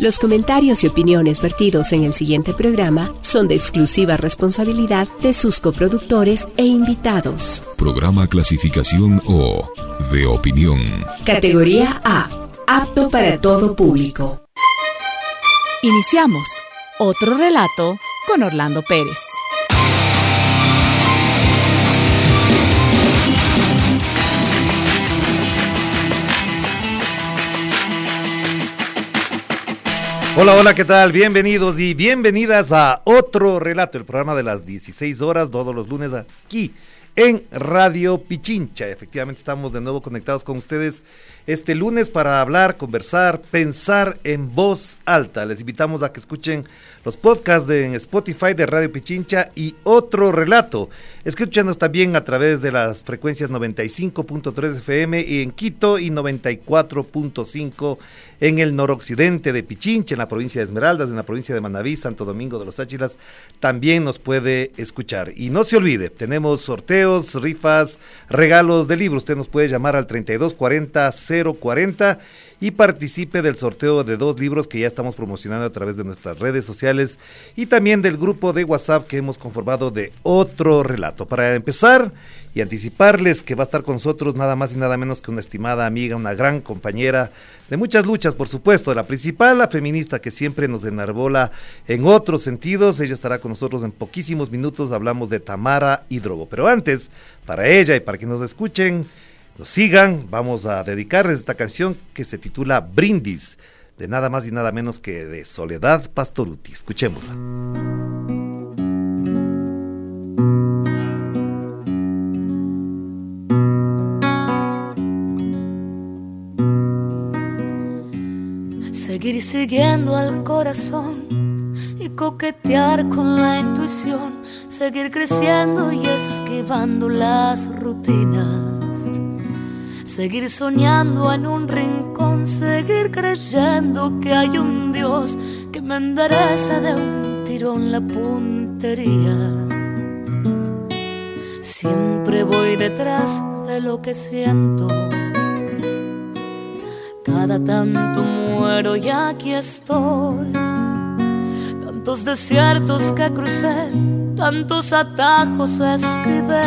Los comentarios y opiniones vertidos en el siguiente programa son de exclusiva responsabilidad de sus coproductores e invitados. Programa clasificación O de opinión. Categoría A. Apto para todo público. Iniciamos otro relato con Orlando Pérez. Hola, hola, ¿qué tal? Bienvenidos y bienvenidas a otro relato, el programa de las 16 horas, todos los lunes aquí en Radio Pichincha. Efectivamente estamos de nuevo conectados con ustedes este lunes para hablar, conversar, pensar en voz alta. Les invitamos a que escuchen los podcasts de, en Spotify de Radio Pichincha y otro relato. Escúchanos también a través de las frecuencias 95.3 FM y en Quito y 94.5 en el noroccidente de Pichincha, en la provincia de Esmeraldas, en la provincia de Manabí, Santo Domingo de los Áchilas, también nos puede escuchar. Y no se olvide, tenemos sorteos, rifas, regalos de libros. Usted nos puede llamar al 3240 040 y participe del sorteo de dos libros que ya estamos promocionando a través de nuestras redes sociales y también del grupo de WhatsApp que hemos conformado de otro relato. Para empezar y anticiparles que va a estar con nosotros nada más y nada menos que una estimada amiga, una gran compañera de muchas luchas, por supuesto. La principal, la feminista que siempre nos enarbola en otros sentidos. Ella estará con nosotros en poquísimos minutos. Hablamos de Tamara Hidrobo. Pero antes, para ella y para que nos escuchen, nos sigan, vamos a dedicarles esta canción que se titula Brindis, de nada más y nada menos que de Soledad Pastoruti. Escuchémosla. Seguir siguiendo al corazón y coquetear con la intuición, seguir creciendo y esquivando las rutinas Seguir soñando en un rincón, seguir creyendo que hay un Dios que me endereza de un tirón la puntería. Siempre voy detrás de lo que siento. Cada tanto muero y aquí estoy. Tantos desiertos que crucé, tantos atajos esquivé,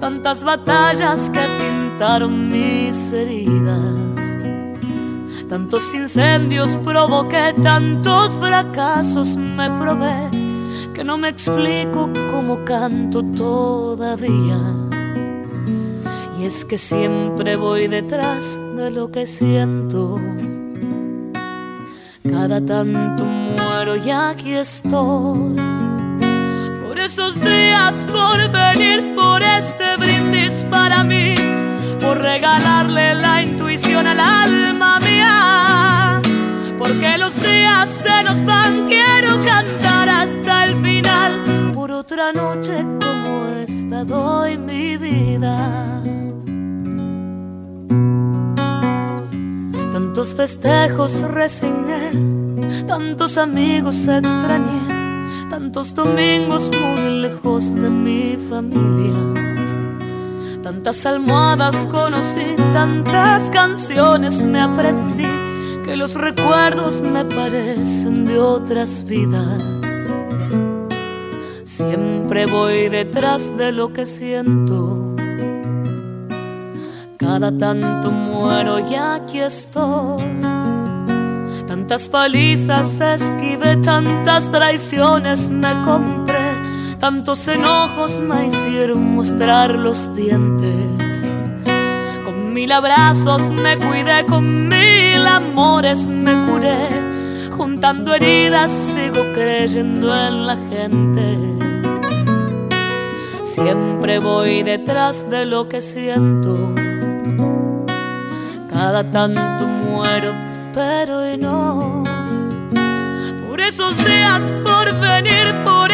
tantas batallas que pinté mis heridas. Tantos incendios provoqué, tantos fracasos me probé, que no me explico cómo canto todavía. Y es que siempre voy detrás de lo que siento. Cada tanto muero y aquí estoy. Por esos días, por venir, por este brindis para mí regalarle la intuición al alma mía. Porque los días se nos van, quiero cantar hasta el final. Por otra noche como esta doy mi vida. Tantos festejos resigné, tantos amigos extrañé, tantos domingos muy lejos de mi familia Tantas almohadas conocí, tantas canciones me aprendí, que los recuerdos me parecen de otras vidas. Siempre voy detrás de lo que siento. Cada tanto muero y aquí estoy. Tantas palizas esquivé, tantas traiciones me compré Tantos enojos me hicieron mostrar los dientes. Con mil abrazos me cuidé, con mil amores me curé. Juntando heridas sigo creyendo en la gente. Siempre voy detrás de lo que siento. Cada tanto muero, pero hoy no. Por esos días, por venir, por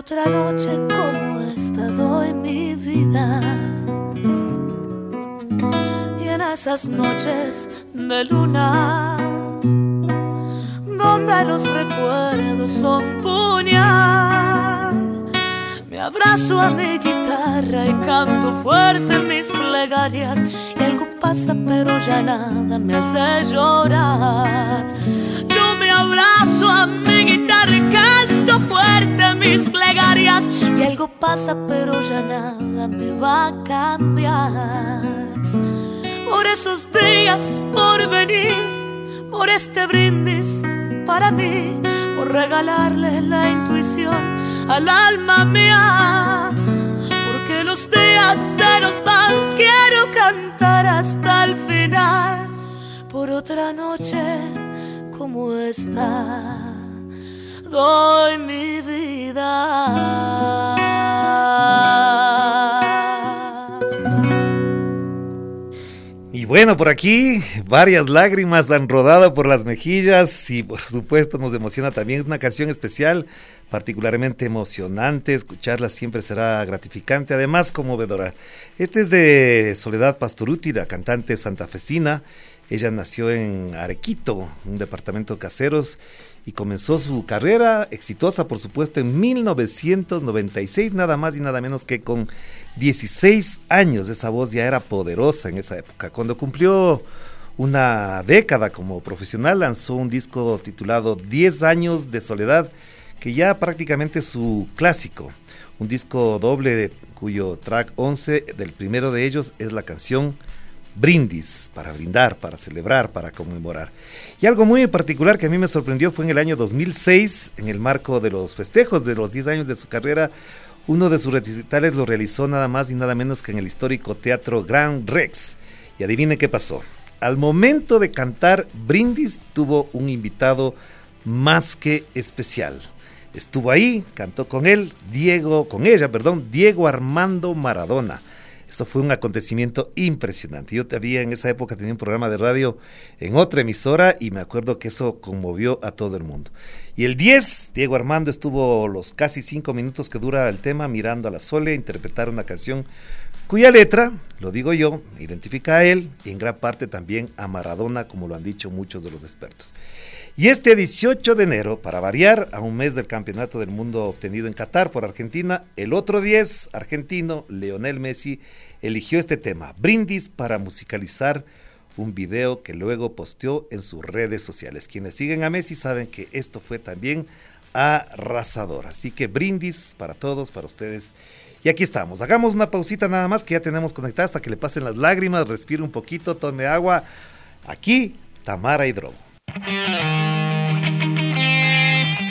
otra noche como esta doy mi vida. Y en esas noches de luna, donde los recuerdos son puñal, me abrazo a mi guitarra y canto fuerte mis plegarias. Y algo pasa, pero ya nada me hace llorar. Yo me abrazo a mi guitarra y canto fuerte mis plegarias. Y algo pasa, pero ya nada me va a cambiar. Por esos días por venir, por este brindis para mí, por regalarle la intuición al alma mía. Porque los días se nos van, quiero cantar hasta el final. Por otra noche como esta, doy mi vida. Y bueno, por aquí varias lágrimas han rodado por las mejillas y por supuesto nos emociona también. Es una canción especial, particularmente emocionante. Escucharla siempre será gratificante, además conmovedora. Este es de Soledad Pastoruti, la cantante santafesina. Ella nació en Arequito, un departamento de caseros, y comenzó su carrera exitosa, por supuesto, en 1996, nada más y nada menos que con 16 años. Esa voz ya era poderosa en esa época. Cuando cumplió una década como profesional, lanzó un disco titulado 10 años de soledad, que ya prácticamente es su clásico. Un disco doble cuyo track 11 del primero de ellos es la canción brindis, para brindar, para celebrar, para conmemorar. Y algo muy particular que a mí me sorprendió fue en el año 2006, en el marco de los festejos de los 10 años de su carrera, uno de sus recitales lo realizó nada más y nada menos que en el histórico Teatro Grand Rex. Y adivine qué pasó. Al momento de cantar Brindis tuvo un invitado más que especial. Estuvo ahí, cantó con él, Diego, con ella, perdón, Diego Armando Maradona. Esto fue un acontecimiento impresionante. Yo todavía en esa época tenía un programa de radio en otra emisora y me acuerdo que eso conmovió a todo el mundo. Y el 10, Diego Armando estuvo los casi cinco minutos que dura el tema mirando a la Sole interpretar una canción cuya letra, lo digo yo, identifica a él y en gran parte también a Maradona, como lo han dicho muchos de los expertos. Y este 18 de enero, para variar, a un mes del Campeonato del Mundo obtenido en Qatar por Argentina, el otro 10 argentino, Leonel Messi, eligió este tema, Brindis, para musicalizar un video que luego posteó en sus redes sociales. Quienes siguen a Messi saben que esto fue también arrasador. Así que brindis para todos, para ustedes. Y aquí estamos. Hagamos una pausita nada más que ya tenemos conectada hasta que le pasen las lágrimas, respire un poquito, tome agua. Aquí, Tamara Hidrobo.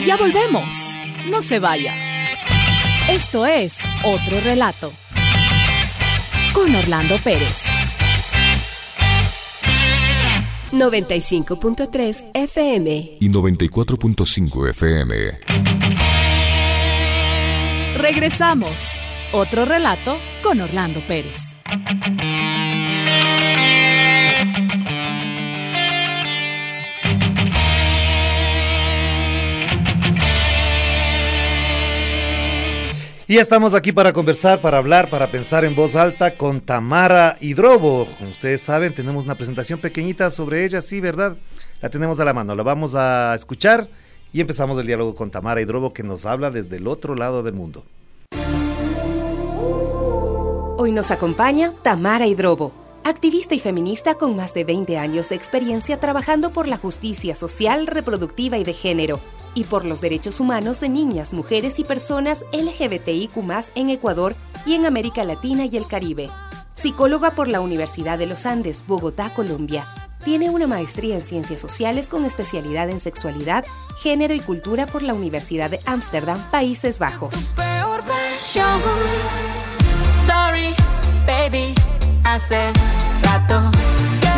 Ya volvemos. No se vaya. Esto es Otro Relato. Con Orlando Pérez. 95.3 FM. y 94.5 FM. Regresamos. Otro relato con Orlando Pérez. Y estamos aquí para conversar, para hablar, para pensar en voz alta con Tamara Hidrobo. Como ustedes saben, tenemos una presentación pequeñita sobre ella, sí, ¿verdad? La tenemos a la mano, la vamos a escuchar y empezamos el diálogo con Tamara Hidrobo que nos habla desde el otro lado del mundo. Hoy nos acompaña Tamara Hidrobo, activista y feminista con más de 20 años de experiencia trabajando por la justicia social, reproductiva y de género, y por los derechos humanos de niñas, mujeres y personas LGBTIQ en Ecuador y en América Latina y el Caribe. Psicóloga por la Universidad de los Andes, Bogotá, Colombia. Tiene una maestría en Ciencias Sociales con especialidad en Sexualidad, Género y Cultura por la Universidad de Ámsterdam, Países Bajos. Sorry, baby, hace rato.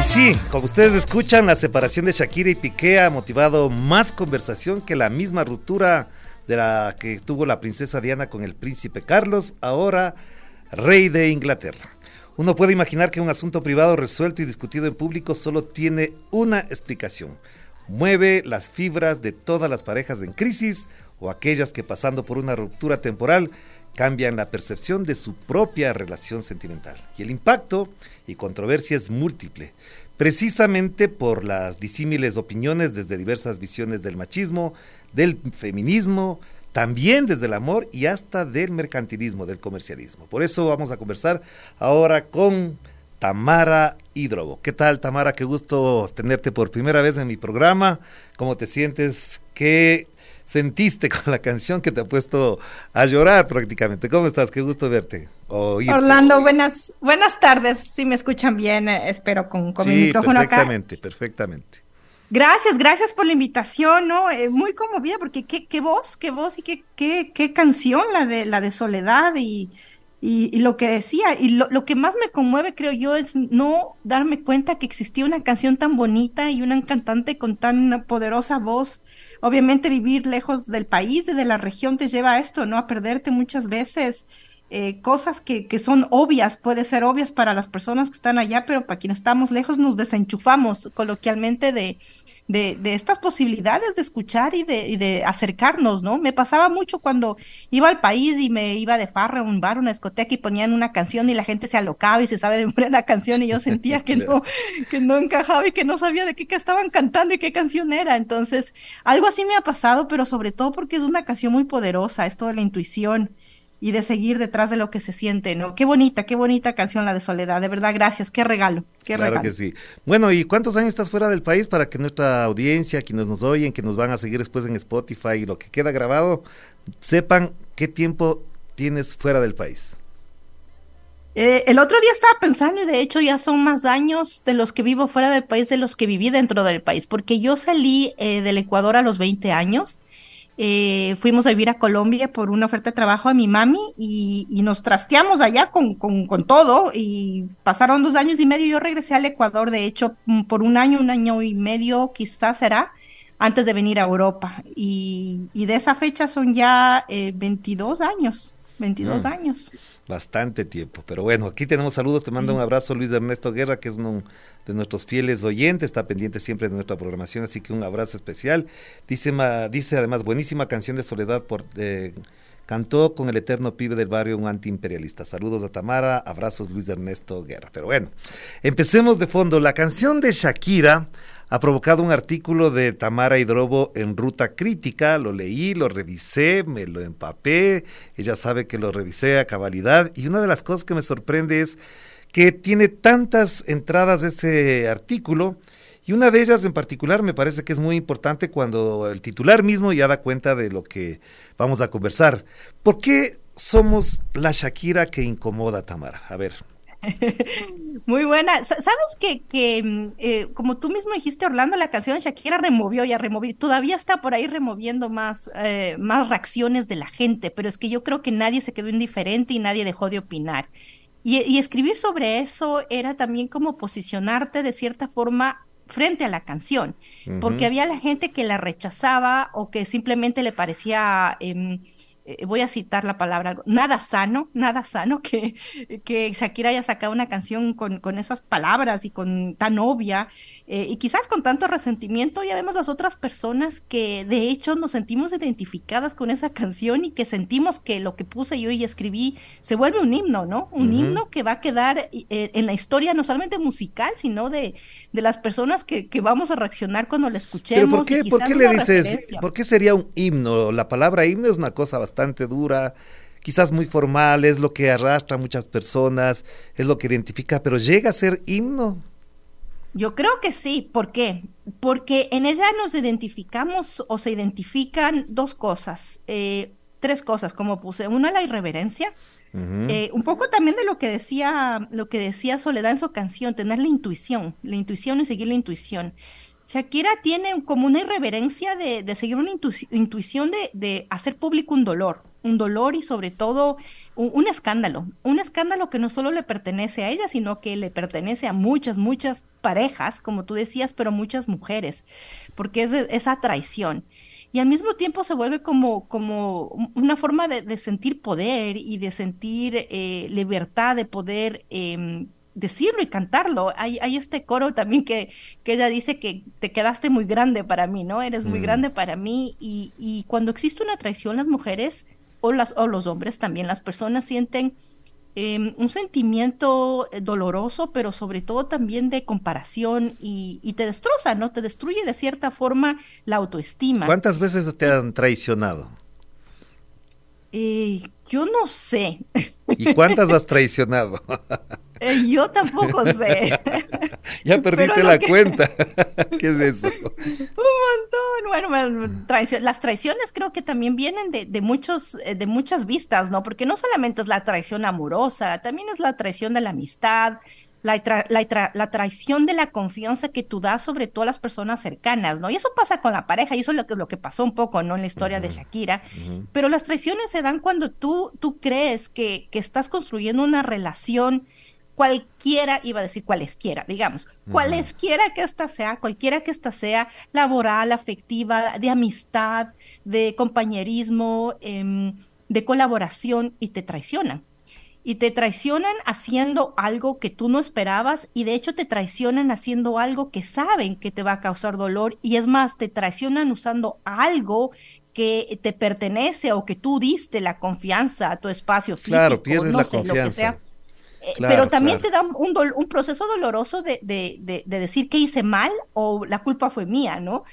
Sí, como ustedes escuchan, la separación de Shakira y Piqué ha motivado más conversación que la misma ruptura de la que tuvo la princesa Diana con el príncipe Carlos, ahora rey de Inglaterra. Uno puede imaginar que un asunto privado resuelto y discutido en público solo tiene una explicación. Mueve las fibras de todas las parejas en crisis o aquellas que pasando por una ruptura temporal cambian la percepción de su propia relación sentimental. Y el impacto y controversia es múltiple, precisamente por las disímiles opiniones desde diversas visiones del machismo, del feminismo, también desde el amor y hasta del mercantilismo, del comercialismo. Por eso vamos a conversar ahora con Tamara Hidrobo. ¿Qué tal, Tamara? Qué gusto tenerte por primera vez en mi programa. ¿Cómo te sientes? ¿Qué sentiste con la canción que te ha puesto a llorar prácticamente? ¿Cómo estás? Qué gusto verte. Orlando, buenas, buenas tardes. Si me escuchan bien, eh, espero con, con mi micrófono acá. Perfectamente, perfectamente. Gracias, gracias por la invitación, ¿no? Eh, muy conmovida porque qué, qué voz, qué voz y qué, qué, qué canción la de la de Soledad y, y, lo que decía, y lo, lo, que más me conmueve, creo yo, es no darme cuenta que existía una canción tan bonita y una cantante con tan poderosa voz. Obviamente vivir lejos del país, de la región, te lleva a esto, ¿no? A perderte muchas veces eh, cosas que, que, son obvias, puede ser obvias para las personas que están allá, pero para quienes estamos lejos nos desenchufamos coloquialmente de, de, de estas posibilidades de escuchar y de, y de, acercarnos, ¿no? Me pasaba mucho cuando iba al país y me iba de farra a un bar, una discoteca y ponían una canción y la gente se alocaba y se sabe de memoria la canción y yo sentía que no, que no encajaba y que no sabía de qué, qué estaban cantando y qué canción era. Entonces, algo así me ha pasado, pero sobre todo porque es una canción muy poderosa, esto de la intuición y de seguir detrás de lo que se siente, ¿no? Qué bonita, qué bonita canción la de Soledad, de verdad, gracias, qué regalo, qué claro que sí. Bueno, ¿y cuántos años estás fuera del país para que nuestra audiencia, quienes nos oyen, que nos van a seguir después en Spotify y lo que queda grabado, sepan qué tiempo tienes fuera del país? Eh, el otro día estaba pensando y de hecho ya son más años de los que vivo fuera del país de los que viví dentro del país, porque yo salí eh, del Ecuador a los 20 años eh, fuimos a vivir a Colombia por una oferta de trabajo a mi mami y, nos trasteamos allá con, con, todo y pasaron dos años y medio. Yo regresé al Ecuador, de hecho, mm, por un año, un año y medio quizás será, antes de venir a Europa. Y, de esa fecha son ya 22 eh, años, 22 mm. años. Bastante tiempo, pero bueno, aquí tenemos saludos, te mando un abrazo Luis Ernesto Guerra, que es un de nuestros fieles oyentes, está pendiente siempre de nuestra programación, así que un abrazo especial. Dice, dice además, buenísima canción de Soledad por... Eh, cantó con el eterno pibe del barrio un antiimperialista. Saludos a Tamara, abrazos Luis Ernesto Guerra. Pero bueno, empecemos de fondo. La canción de Shakira ha provocado un artículo de Tamara Hidrobo en Ruta Crítica, lo leí, lo revisé, me lo empapé, ella sabe que lo revisé a cabalidad y una de las cosas que me sorprende es que tiene tantas entradas ese artículo y una de ellas en particular me parece que es muy importante cuando el titular mismo ya da cuenta de lo que vamos a conversar. ¿Por qué somos la Shakira que incomoda, Tamara? A ver. Muy buena. Sabes que, que mm, eh, como tú mismo dijiste, Orlando, la canción Shakira removió, ya removió, todavía está por ahí removiendo más, eh, más reacciones de la gente, pero es que yo creo que nadie se quedó indiferente y nadie dejó de opinar. Y, escribir sobre eso era también como posicionarte de cierta forma frente a la canción, porque había la gente que la rechazaba o que simplemente le parecía... Em, eh, voy a citar la palabra, nada sano, nada sano que, que Shakira haya sacado una canción con, con esas palabras y con tan obvia, eh, y quizás con tanto resentimiento, ya vemos las otras personas que de hecho nos sentimos identificadas con esa canción y que sentimos que lo que puse yo y escribí se vuelve un himno, ¿no? Un himno que va a quedar eh, en la historia no solamente musical, sino de, de las personas que, que, vamos a reaccionar cuando la escuchemos. ¿Pero por qué, ¿por qué le dices, por qué sería un himno? La palabra himno es una cosa bastante bastante dura, quizás muy formal, es lo que arrastra a muchas personas, es lo que identifica, pero llega a ser himno. Yo creo que sí, ¿por qué? Porque en ella nos identificamos o se identifican dos cosas, eh, tres cosas, como puse. Una, la irreverencia, eh, un poco también de lo que decía, lo que decía Soledad en su canción, tener la intuición, la intuición y seguir la intuición. Shakira tiene como una irreverencia de, seguir una intuición de, hacer público un dolor, un dolor y sobre todo un, escándalo, un escándalo que no solo le pertenece a ella, sino que le pertenece a muchas, muchas parejas, como tú decías, pero muchas mujeres, porque es esa traición. Y al mismo tiempo se vuelve como, una forma de, sentir poder y de sentir eh, libertad, de poder... Em, decirlo y cantarlo. Hay, hay este coro también que, que ella dice que te quedaste muy grande para mí, ¿no? Eres muy Mm. grande para mí y, y cuando existe una traición, las mujeres o, las, o los hombres también, las personas sienten eh, un sentimiento eh, doloroso, pero sobre todo también de comparación y, y te destroza, ¿no? Te destruye de cierta forma la autoestima. ¿Cuántas veces te han traicionado? Eh, yo no sé, ¿Y cuántas has traicionado? Eh, yo tampoco sé. ya perdiste la que- cuenta. ¿Qué es eso? Un montón. Bueno, las traiciones creo que también vienen de, de muchos, eh, de muchas vistas, ¿no? Porque no solamente es la traición amorosa, también es la traición de la amistad, la, tra- la, tra- la traición de la confianza que tú das sobre todo a las personas cercanas, ¿no? Y eso pasa con la pareja, y eso es lo que, lo que pasó un poco, ¿no? En la historia de Shakira. Pero las traiciones se dan cuando tú, tú crees que, que estás construyendo una relación cualquiera, iba a decir cualesquiera, digamos, cualesquiera que esta sea, cualquiera que esta sea, laboral, afectiva, de amistad, de compañerismo, em, de colaboración, y te traicionan. Y te traicionan haciendo algo que tú no esperabas y de hecho te traicionan haciendo algo que saben que te va a causar dolor y es más, te traicionan usando algo que te pertenece o que tú diste la confianza a tu espacio físico, Claro, pierdes no la sé, lo que confianza. sea. Eh, Claro, pero también claro. te da un, un proceso doloroso de, de- de- de decir que hice mal o la culpa fue mía, ¿no?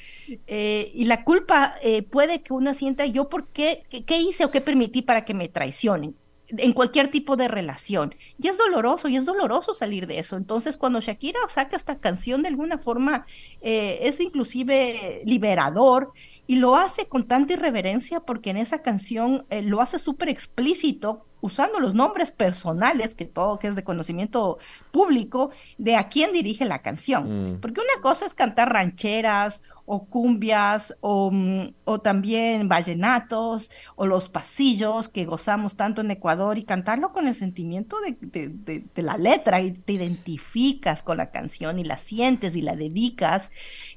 Eh, y la culpa eh, puede que uno sienta yo por qué, qué, qué hice o qué permití para que me traicionen en cualquier tipo de relación. Y es doloroso, y es doloroso salir de eso. Entonces, cuando Shakira saca esta canción, de alguna forma, eh, es inclusive liberador y lo hace con tanta irreverencia porque en esa canción eh, lo hace súper explícito usando los nombres personales, que todo que es de conocimiento público, de a quién dirige la canción. Mm. Porque una cosa es cantar rancheras o cumbias o, mm, o también vallenatos o los pasillos que gozamos tanto en Ecuador y cantarlo con el sentimiento de, de- de- de la letra y te identificas con la canción y la sientes y la dedicas.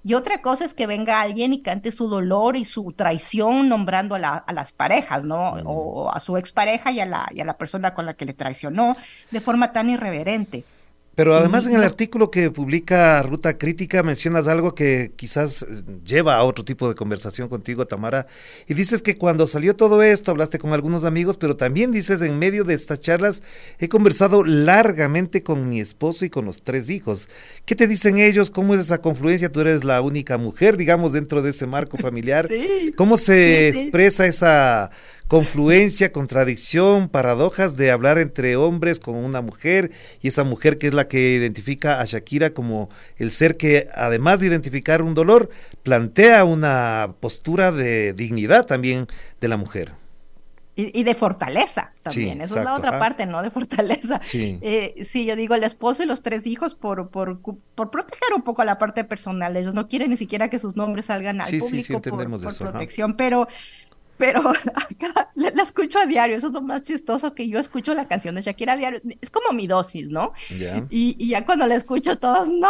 Y otra cosa es que venga alguien y cante su dolor y su traición nombrando a, la- a las parejas, ¿no? O, o a su expareja y a, la, y a la persona con la que le traicionó de forma tan irreverente. Pero además en el artículo que publica Ruta Crítica mencionas algo que quizás eh, lleva a otro tipo de conversación contigo, Tamara, y dices que cuando salió todo esto hablaste con algunos amigos, pero también dices en medio de estas charlas he conversado largamente con mi esposo y con los tres hijos. ¿Qué te dicen ellos? ¿Cómo es esa confluencia? Tú eres la única mujer, digamos, dentro de ese marco familiar. Sí. ¿Cómo se Sí, sí. expresa esa confluencia, contradicción, paradojas de hablar entre hombres con una mujer y esa mujer que es la que identifica a Shakira como el ser que además de identificar un dolor, plantea una postura de dignidad también de la mujer. Y, y de fortaleza también, Sí, esa es la otra ajá. parte, ¿no? De fortaleza. Sí. Eh, sí, yo digo el esposo y los tres hijos por, por, por proteger un poco la parte personal. Ellos no quieren ni siquiera que sus nombres salgan al Sí, sí, sí, público por, por eso, protección, pero, pero acá la, la escucho a diario. Eso es lo más chistoso que yo escucho la canción de Shakira a diario. Es como mi dosis, ¿no? Y, y ya cuando la escucho todos, no.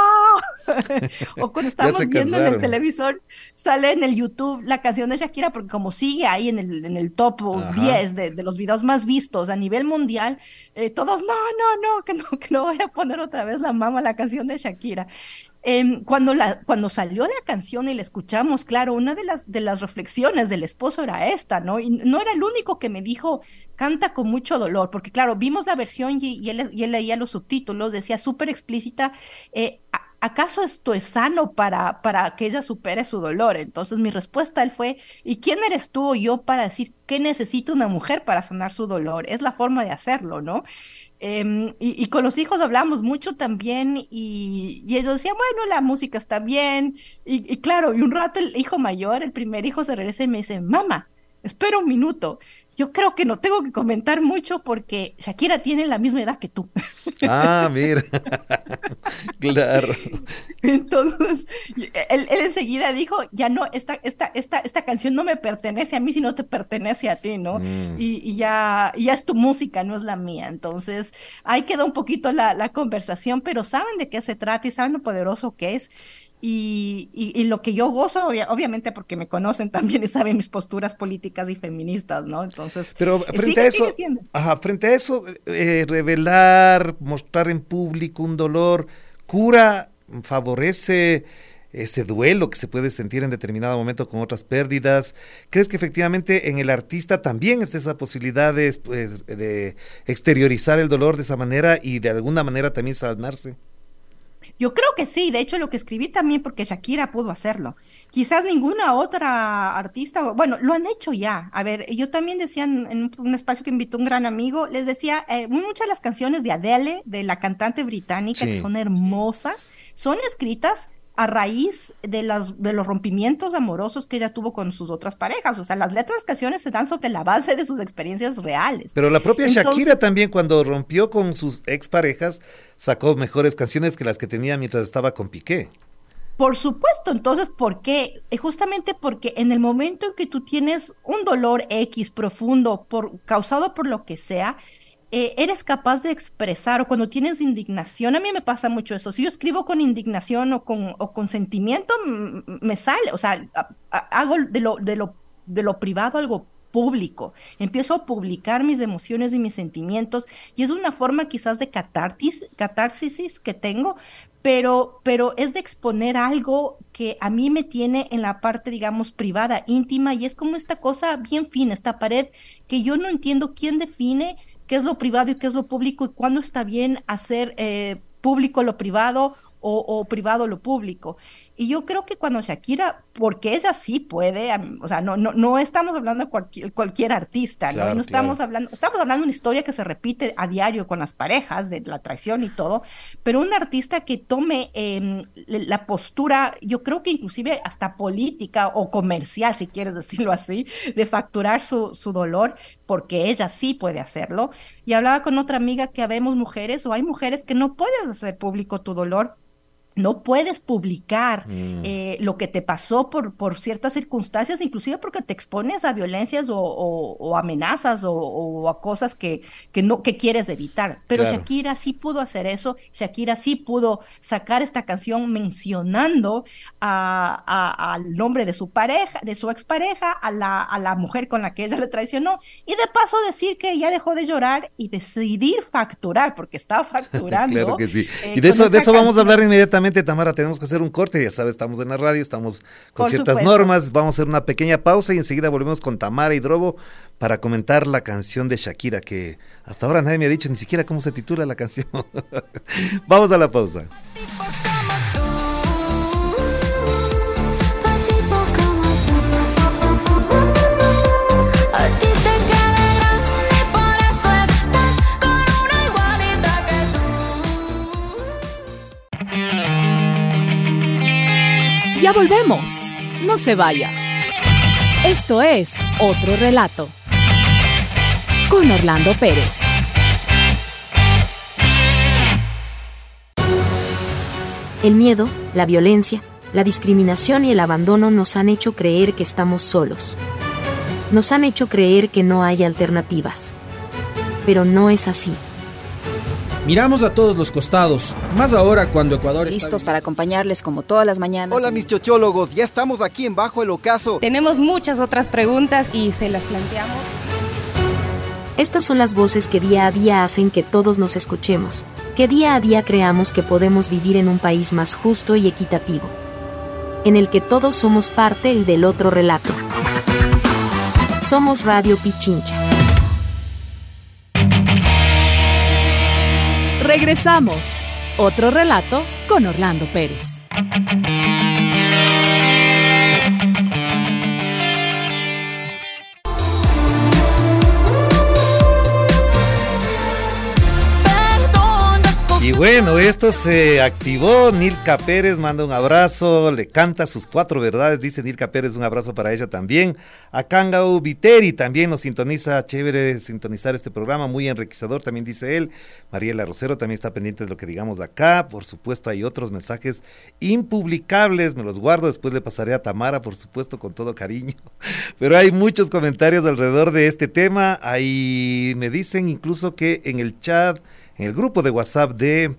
o cuando estamos viendo en el televisor, sale en el YouTube la canción de Shakira, porque como sigue ahí en el, en el top Ajá. 10 de, de los videos más vistos a nivel mundial, eh, todos, no, no, no, que no, que no voy a poner otra vez la mama la canción de Shakira. Em, cuando, la, cuando salió la canción y la escuchamos, claro, una de las, de las reflexiones del esposo era esta, ¿no? Y no era el único que me dijo, canta con mucho dolor, porque claro, vimos la versión y, él, y él leía los subtítulos, decía súper explícita, eh, "¿A- ¿acaso esto es sano para, para que ella supere su dolor? Entonces mi respuesta él fue, ¿y quién eres tú o yo para decir qué necesita una mujer para sanar su dolor? Es la forma de hacerlo, ¿no? Em, y, y con los hijos hablamos mucho también y, y ellos decían, bueno, la música está bien. Y, y claro, y un rato el hijo mayor, el primer hijo, se regresa y me dice, mamá, espera un minuto. Yo creo que no tengo que comentar mucho porque Shakira tiene la misma edad que tú. Ah, mira. claro. Entonces, él, él enseguida dijo, ya no, esta, esta, esta, esta canción no me pertenece a mí, sino te pertenece a ti, ¿no? Mm. Y, y ya, ya es tu música, no es la mía. Entonces, ahí queda un poquito la, la conversación, pero saben de qué se trata y saben lo poderoso que es. Y, y, lo que yo gozo, obviamente porque me conocen también y saben mis posturas políticas y feministas, ¿no? Entonces, pero eh, frente a eso, ajá, frente a eso, eh, revelar, mostrar en público un dolor, cura, favorece ese duelo que se puede sentir en determinado momento con otras pérdidas. ¿Crees que efectivamente en el artista también está esa posibilidad de, pues, de exteriorizar el dolor de esa manera y de alguna manera también sanarse? Yo creo que sí, de hecho lo que escribí también porque Shakira pudo hacerlo. Quizás ninguna otra artista, bueno, lo han hecho ya. A ver, yo también decía en un, espacio que invitó un gran amigo, les decía, eh, muchas de las canciones de Adele, de la cantante británica, que son hermosas, son escritas a raíz de, las, de los rompimientos amorosos que ella tuvo con sus otras parejas. O sea, las letras de canciones se dan sobre la base de sus experiencias reales. Pero la propia Shakira también cuando rompió con sus exparejas sacó mejores canciones que las que tenía mientras estaba con Piqué. Por supuesto, entonces, ¿por qué? Eh, justamente porque en el momento en que tú tienes un dolor X profundo por, causado por lo que sea, eh, eres capaz de expresar o cuando tienes indignación, a mí me pasa mucho eso, si yo escribo con indignación o con, o con sentimiento, me sale, o sea, hago de lo, de, lo, de lo privado algo público, empiezo a publicar mis emociones y mis sentimientos y es una forma quizás de catarsis, catarsis que tengo, pero, pero es de exponer algo que a mí me tiene en la parte, digamos, privada, íntima y es como esta cosa bien fina, esta pared que yo no entiendo quién define qué es lo privado y qué es lo público y cuándo está bien hacer eh, público lo privado o, privado lo público. Y yo creo que cuando Shakira, porque ella sí puede, o sea, no, no, no estamos hablando de cualquier, cualquier artista, ¿no? no estamos hablando, estamos hablando de una historia que se repite a diario con las parejas, de la traición y todo, pero un artista que tome em, la postura, yo creo que inclusive hasta política o comercial, si quieres decirlo así, de facturar su, su dolor, porque ella sí puede hacerlo. Y hablaba con otra amiga que habemos mujeres o hay mujeres que no pueden hacer público tu dolor no puedes publicar mm. eh, lo que te pasó por, por ciertas circunstancias, inclusive porque te expones a violencias o, amenazas o, a cosas que, que, no, que quieres evitar. Pero Shakira sí pudo hacer eso, Shakira sí pudo sacar esta canción mencionando al nombre de su pareja, de su expareja, a la, a la mujer con la que ella le traicionó, y de paso decir que ella dejó de llorar y decidir facturar, porque estaba facturando. claro que sí. Eh, y de eso, de eso vamos a hablar inmediatamente Tamara, tenemos que hacer un corte, ya sabes, estamos en la radio, estamos con ciertas normas, vamos a hacer una pequeña pausa y enseguida volvemos con Tamara y Drobo para comentar la canción de Shakira, que hasta ahora nadie me ha dicho ni siquiera cómo se titula la canción. vamos a la pausa. Volvemos. No se vaya. Esto es Otro Relato con Orlando Pérez. El miedo, la violencia, la discriminación y el abandono nos han hecho creer que estamos solos. Nos han hecho creer que no hay alternativas. Pero no es así. Miramos a todos los costados, más ahora cuando Ecuador Listos para acompañarles como todas las mañanas. Hola mis chochólogos, ya estamos aquí en Bajo el Ocaso. Tenemos muchas otras preguntas y se las planteamos. Estas son las voces que día a día hacen que todos nos escuchemos, que día a día creamos que podemos vivir en un país más justo y equitativo, en el que todos somos parte del otro relato. Somos Radio Pichincha Regresamos. Otro relato con Orlando Pérez. Y bueno, esto se activó. Nilka Pérez manda un abrazo, le canta sus cuatro verdades, dice Nilka Pérez, un abrazo para ella también. A Kangau Viteri también nos sintoniza, chévere sintonizar este programa, muy enriquecedor, también dice él. Mariela Rosero también está pendiente de lo que digamos acá. Por supuesto, hay otros mensajes impublicables, me los guardo, después le pasaré a Tamara, por supuesto, con todo cariño. Pero hay muchos comentarios alrededor de este tema. Ahí me dicen incluso que en el chat en el grupo de WhatsApp de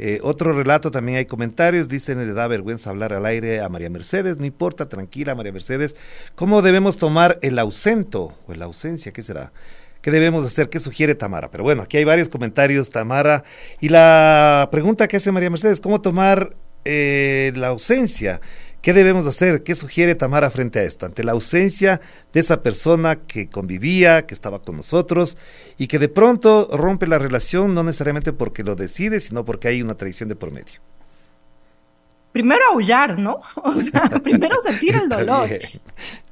Eh, otro relato también hay comentarios, dicen le da vergüenza hablar al aire a María Mercedes, no importa, tranquila María Mercedes, ¿cómo debemos tomar el ausento o la ausencia? ¿Qué será? ¿Qué debemos hacer? ¿Qué sugiere Tamara? Pero bueno, aquí hay varios comentarios, Tamara. Y la pregunta que hace María Mercedes, ¿cómo tomar eh, la ausencia? ¿Qué debemos hacer? ¿Qué sugiere Tamara frente a esto? Ante la ausencia de esa persona que convivía, que estaba con nosotros y que de pronto rompe la relación, no necesariamente porque lo decide, sino porque hay una traición de por medio. Primero aullar, ¿no? O sea, primero sentir el dolor.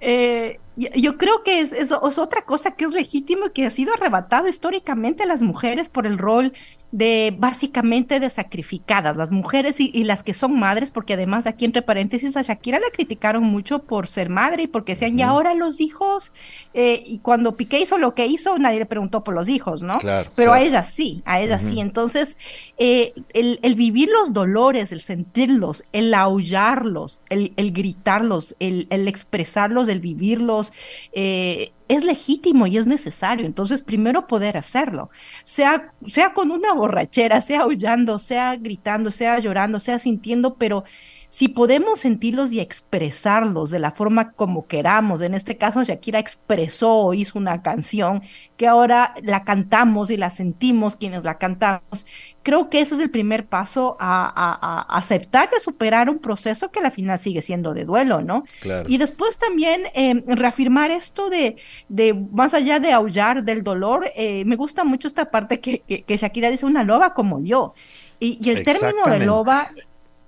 Eh, yo creo que es, es, otra cosa que es legítimo y que ha sido arrebatado históricamente a las mujeres por el rol de básicamente de sacrificadas, las mujeres y, las que son madres, porque además aquí entre paréntesis a Shakira le criticaron mucho por ser madre y porque sean ya ahora los hijos, eh, y cuando Piqué hizo lo que hizo, nadie le preguntó por los hijos, ¿no? Claro, Pero a ella sí, a ella sí. Entonces, eh, el, el, vivir los dolores, el sentirlos, el aullarlos, el, el gritarlos, el, el expresarlos, el vivirlos, eh, es legítimo y es necesario. Entonces, primero poder hacerlo, sea, sea con una borrachera, sea aullando, sea gritando, sea llorando, sea sintiendo, pero si podemos sentirlos y expresarlos de la forma como queramos, en este caso Shakira expresó o hizo una canción que ahora la cantamos y la sentimos quienes la cantamos, creo que ese es el primer paso a, aceptar que superar un proceso que al final sigue siendo de duelo, ¿no? Claro. Y después también eh, reafirmar esto de, de, más allá de aullar del dolor, eh, me gusta mucho esta parte que, que, que Shakira dice, una loba como yo. Y, y el término de loba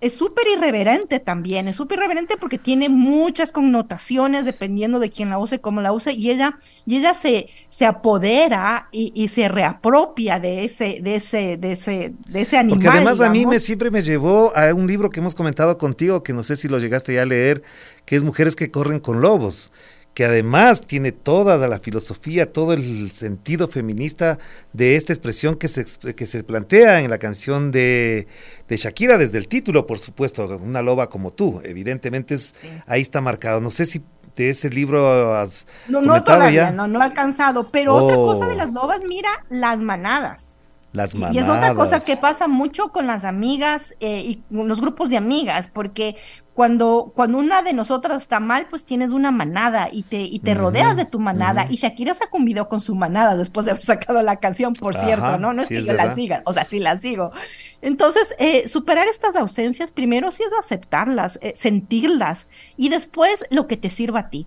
es súper irreverente también, es súper irreverente porque tiene muchas connotaciones dependiendo de quién la use, cómo la use, y ella, y ella se, se apodera y, y se reapropia de ese, de ese, de ese, de ese animal. Porque además digamos. a mí me siempre me llevó a un libro que hemos comentado contigo, que no sé si lo llegaste ya a leer, que es Mujeres que corren con lobos que además tiene toda la filosofía, todo el sentido feminista de esta expresión que se, que se plantea en la canción de, de Shakira, desde el título, por supuesto, una loba como tú, evidentemente es, sí. ahí está marcado. No sé si de ese libro has No, no todavía, ya? no, no he alcanzado, pero oh. otra cosa de las lobas, mira, las manadas. Las manadas. Y es otra cosa que pasa mucho con las amigas eh, y con los grupos de amigas, porque cuando, cuando una de nosotras está mal, pues tienes una manada y te, y te uh -huh, rodeas de tu manada. Uh -huh. Y Shakira se convidó con su manada después de haber sacado la canción, por Ajá, cierto, ¿no? No es sí que es yo verdad. la siga, o sea, sí la sigo. Entonces, eh, superar estas ausencias, primero sí es aceptarlas, eh, sentirlas y después lo que te sirva a ti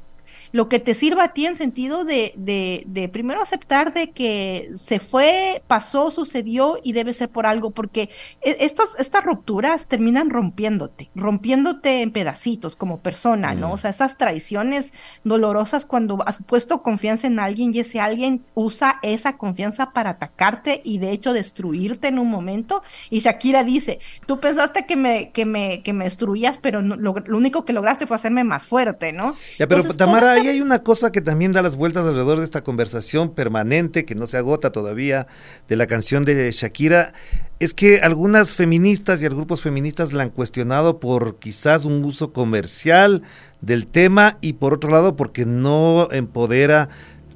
lo que te sirva a ti en sentido de, de, de, primero aceptar de que se fue, pasó, sucedió y debe ser por algo, porque e, estos, estas rupturas terminan rompiéndote, rompiéndote en pedacitos como persona, ¿no? Mm. O sea, esas traiciones dolorosas cuando has puesto confianza en alguien y ese alguien usa esa confianza para atacarte y de hecho destruirte en un momento. Y Shakira dice, tú pensaste que me, que me, que me destruías, pero no, lo, lo, único que lograste fue hacerme más fuerte, ¿no? Ya, pero Entonces, Tamara, ahí hay una cosa que también da las vueltas alrededor de esta conversación permanente que no se agota todavía de la canción de Shakira. Es que algunas feministas y grupos feministas la han cuestionado por quizás un uso comercial del tema y por otro lado porque no empodera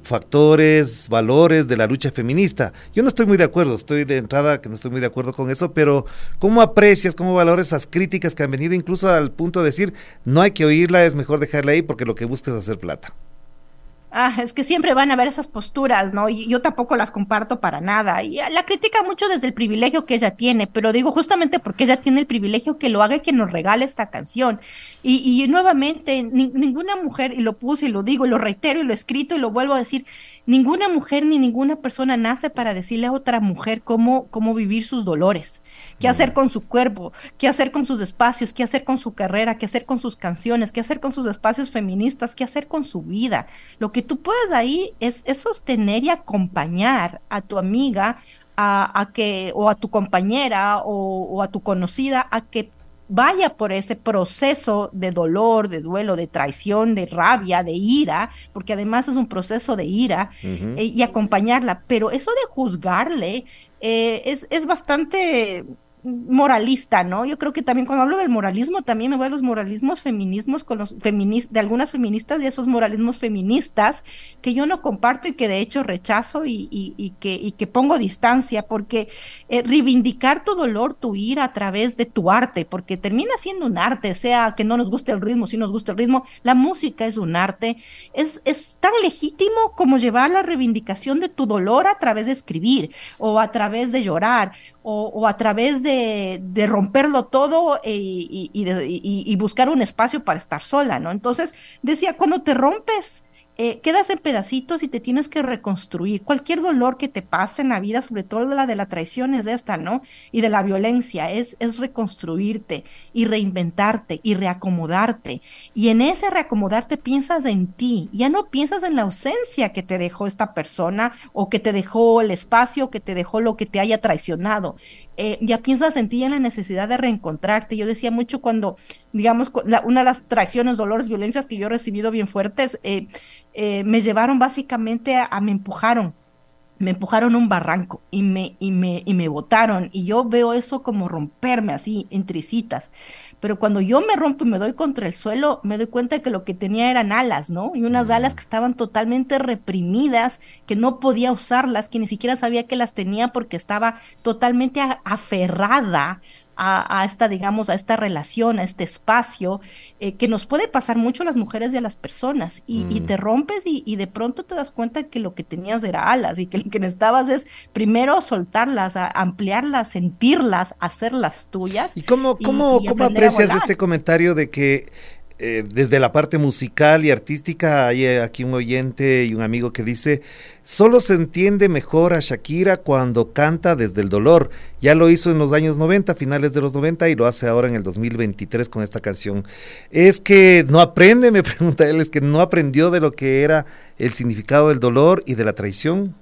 factores, valores de la lucha feminista. Yo no estoy muy de acuerdo, estoy de entrada que no estoy muy de acuerdo con eso, pero ¿cómo aprecias, cómo valoras esas críticas que han venido incluso al punto de decir, no hay que oírla, es mejor dejarla ahí porque lo que busca es hacer plata? Ah, es que siempre van a haber esas posturas, ¿no? Y yo tampoco las comparto para nada. Y la critica mucho desde el privilegio que ella tiene, pero digo justamente porque ella tiene el privilegio que lo haga y que nos regale esta canción. Y, y nuevamente, ni, ninguna mujer, y lo puse y lo digo, y lo reitero y lo escrito y lo vuelvo a decir, ninguna mujer ni ninguna persona nace para decirle a otra mujer cómo, cómo vivir sus dolores, qué hacer con su cuerpo, qué hacer con sus espacios, qué hacer con su carrera, qué hacer con sus canciones, qué hacer con sus espacios feministas, qué hacer con su vida. Lo que tú puedes ahí es, es sostener y acompañar a tu amiga a, a que, o a tu compañera o, o a tu conocida a que vaya por ese proceso de dolor, de duelo, de traición, de rabia, de ira, porque además es un proceso de ira, uh -huh. eh, y acompañarla. Pero eso de juzgarle eh, es, es bastante moralista, ¿no? Yo creo que también cuando hablo del moralismo, también me voy a los moralismos feminismos con los feministas, de algunas feministas y esos moralismos feministas que yo no comparto y que de hecho rechazo y, y, que, y que pongo distancia, porque eh, reivindicar tu dolor, tu ira a través de tu arte, porque termina siendo un arte, sea que no nos guste el ritmo, si nos gusta el ritmo, la música es un arte, es, es tan legítimo como llevar la reivindicación de tu dolor a través de escribir o a través de llorar o, a través de, romperlo todo eh, y, y, buscar un espacio para estar sola, ¿no? Entonces, decía, cuando te rompes eh, quedas en pedacitos y te tienes que reconstruir. Cualquier dolor que te pase en la vida, sobre todo la de la traición, es esta, ¿no? Y de la violencia, es, es reconstruirte y reinventarte y reacomodarte. Y en ese reacomodarte piensas en ti, ya no piensas en la ausencia que te dejó esta persona o que te dejó el espacio, que te dejó lo que te haya traicionado. Eh, ya piensas en en la necesidad de reencontrarte. Yo decía mucho cuando, digamos, una de las traiciones, dolores, violencias que yo he recibido bien fuertes, eh, eh, me llevaron básicamente a, me empujaron me empujaron un barranco y me, y me, y me botaron. Y yo veo eso como romperme así, en tricitas. Pero cuando yo me rompo y me doy contra el suelo, me doy cuenta de que lo que tenía eran alas, ¿no? Y unas alas que estaban totalmente reprimidas, que no podía usarlas, que ni siquiera sabía que las tenía porque estaba totalmente aferrada a, esta, digamos, a esta relación, a este espacio, eh, que nos puede pasar mucho a las mujeres y a las personas. Y, mm. te rompes y, de pronto te das cuenta que lo que tenías era alas y que lo que necesitabas es primero soltarlas, ampliarlas, sentirlas, hacerlas tuyas. ¿Y cómo, cómo, cómo aprecias este comentario de que eh, desde la parte musical y artística hay eh, aquí un oyente y un amigo que dice, solo se entiende mejor a Shakira cuando canta desde el dolor. Ya lo hizo en los años 90, finales de los 90 y lo hace ahora en el 2023 con esta canción. Es que no aprende, me pregunta él, es que no aprendió de lo que era el significado del dolor y de la traición.